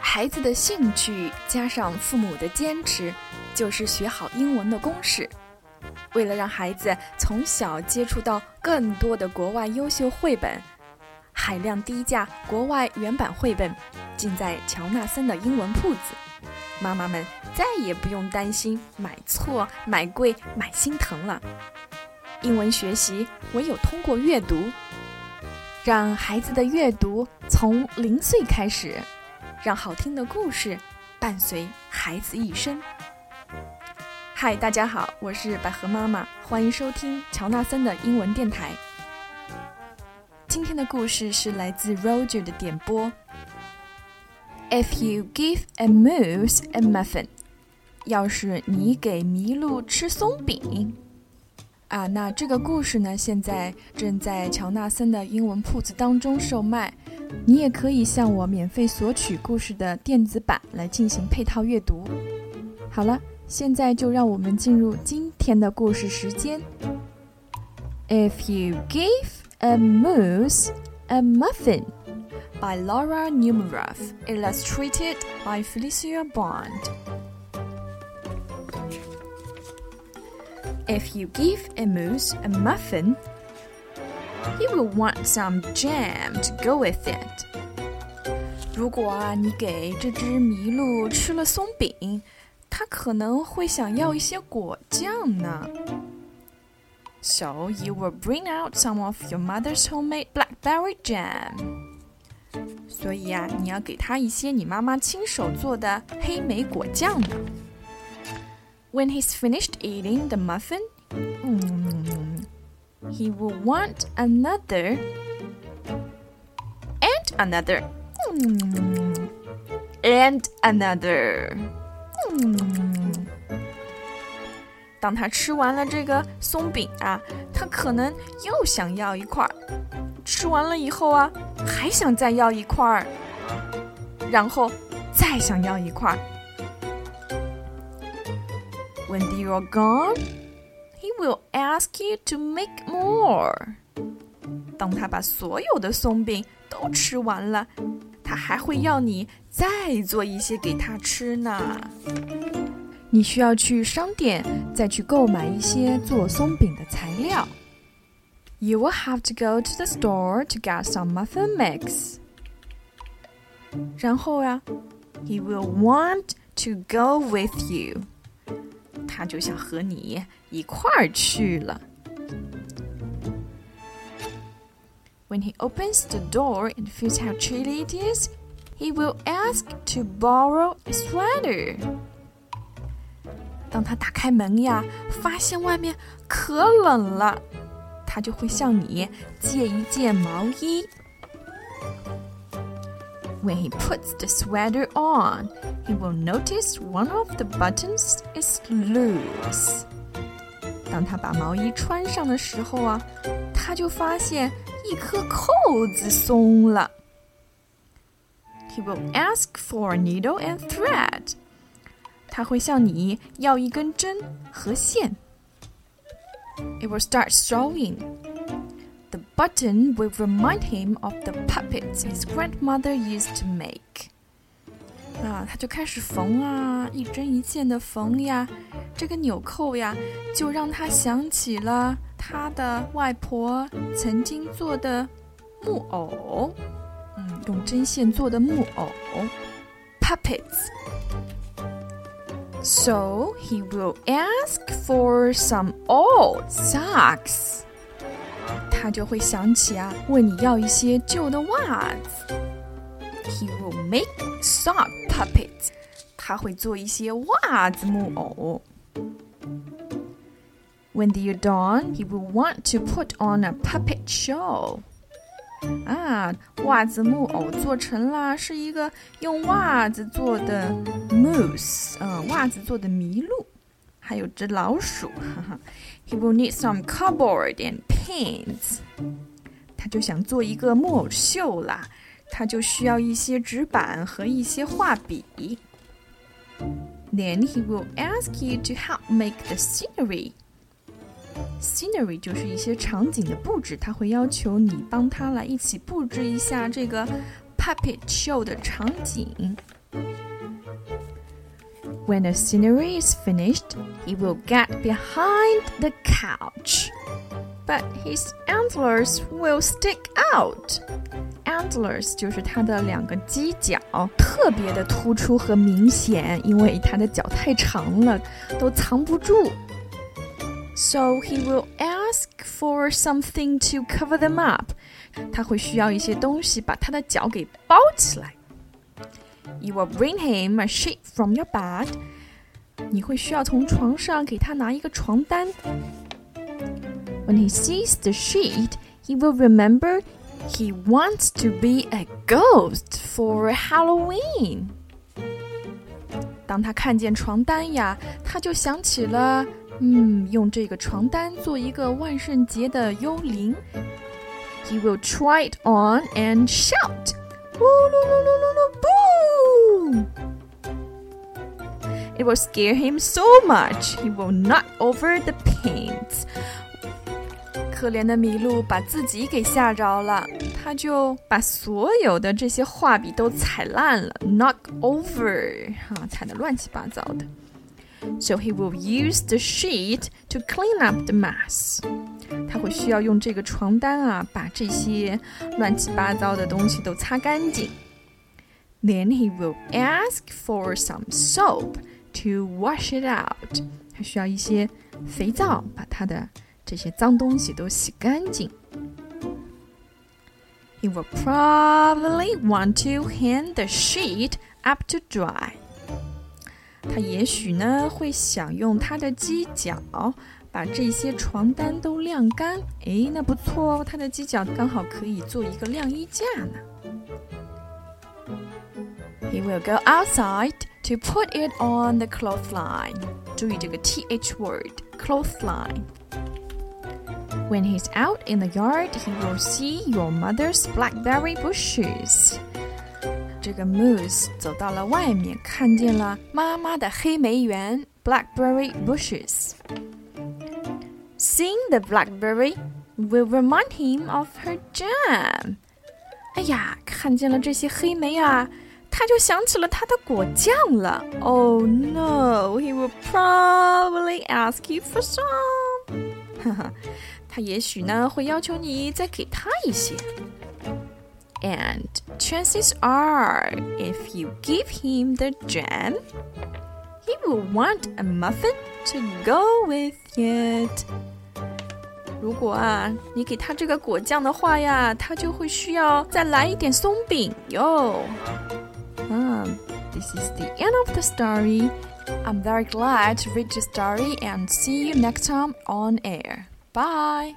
孩子的兴趣加上父母的坚持，就是学好英文的公式。为了让孩子从小接触到更多的国外优秀绘本，海量低价国外原版绘本尽在乔纳森的英文铺子。妈妈们再也不用担心买错、买贵、买心疼了。英文学习唯有通过阅读，让孩子的阅读从零岁开始。让好听的故事伴随孩子一生。嗨，大家好，我是百合妈妈，欢迎收听乔纳森的英文电台。今天的故事是来自 Roger 的点播。If you give a moose a muffin，要是你给麋鹿吃松饼，啊，那这个故事呢，现在正在乔纳森的英文铺子当中售卖。你也可以向我免费索取故事的电子版来进行配套阅读。好了，现在就让我们进入今天的故事时间。If you give a moose a muffin by Laura Numeroff, illustrated by Felicia Bond. If you give a moose a muffin, He will want some jam to go with it. 如果啊，你给这只麋鹿吃了松饼，它可能会想要一些果酱呢。So you will bring out some of your mother's homemade blackberry jam. 所以啊，你要给它一些你妈妈亲手做的黑莓果酱呢。 When he's finished eating the muffin, 嗯。he will want another and another and another。当他吃完了这个松饼啊，他可能又想要一块儿。吃完了以后啊，还想再要一块儿，然后再想要一块儿。 When you're gone will ask you to make more。当他把所有的松饼都吃完了，他还会要你再做一些给他吃呢。你需要去商店再去购买一些做松饼的材料。You will have to go to the store to get some muffin mix。然后呀，He will want to go with you。 他就想和你一块儿去了。When he opens the door and feels how chilly it is, he will ask to borrow a sweater. 当他打开门呀，发现外面可冷了，他就会向你借一件毛衣。 When he puts the sweater on, he will notice one of the buttons is loose. 当他把毛衣穿上的时候啊，他就发现一颗扣子松了。He will ask for a needle and thread. 他会向你要一根针和线。It will start sewing. The button will remind him of the puppets his grandmother used to make. 啊，他就开始缝啊，一针一线的缝呀。这个纽扣呀，就让他想起了他的外婆曾经做的木偶，嗯，用针线做的木偶，puppets。So he will ask for some old socks. 他就会想起啊，问你要一些旧的袜子。He will make sock puppets。他会做一些袜子木偶。When they're done, he will want to put on a puppet show。啊，袜子木偶做成了，是一个用袜子做的 moose，嗯，袜子做的麋鹿， 还有只老鼠。哈哈。He will need some cardboard and paints。他就想做一个木偶秀啦，他就需要一些纸板和一些画笔。 Then he will ask you to help make the scenery. Scenery 就是一些场景的布置，他会要求你帮他来一起布置一下这个 puppet show 的场景。 When the scenery is finished, he will get behind the couch, but his antlers will stick out. Antlers 就是它的两个犄角，特别的突出和明显，因为它的脚太长了，都藏不住。So he will ask for something to cover them up. 他会需要一些东西把他的脚给包起来。 You will bring him a sheet from your bed. 你会需要从床上给他拿一个床单。When he sees the sheet, he will remember he wants to be a ghost for Halloween. 当他看见床单呀，他就想起了，嗯，用这个床单做一个万圣节的幽灵。He will try it on and shout, boom! It will scare him so much he will knock over the paints. 可怜的麋鹿把自己给吓着了，他就把所有的这些画笔都踩烂了，knock over，哈，踩得乱七八糟的。So he will use the sheet to clean up the mess. 他会需要用这个床单啊，把这些乱七八糟的东西都擦干净。 Then he will ask for some soap to wash it out. 他需要一些肥皂，把他的这些脏东西都洗干净。He will probably want to hang the sheet up to dry. 他也许呢会想用他的犄角把这些床单都晾干。诶，那不错哦，他的犄角刚好可以做一个晾衣架呢。 He will go outside to put it on the clothesline. 注意这个 th word clothesline. When he's out in the yard, he will see your mother's blackberry bushes. 这个 Moose 走到了外面，看见了妈妈的黑莓园 （blackberry bushes）。Seeing the blackberry will remind him of her jam。哎呀，看见了这些黑莓啊， 他就想起了他的果酱了。Oh no! He will probably ask you for some。哈哈。他也许呢会要求你再给他一些。And chances are, if you give him the jam, he will want a muffin to go with it. 如果啊，你给他这个果酱的话呀，他就会需要再来一点松饼哟。啊 ，This is the end of the story. I'm very glad to read the story and see you next time on air. Bye.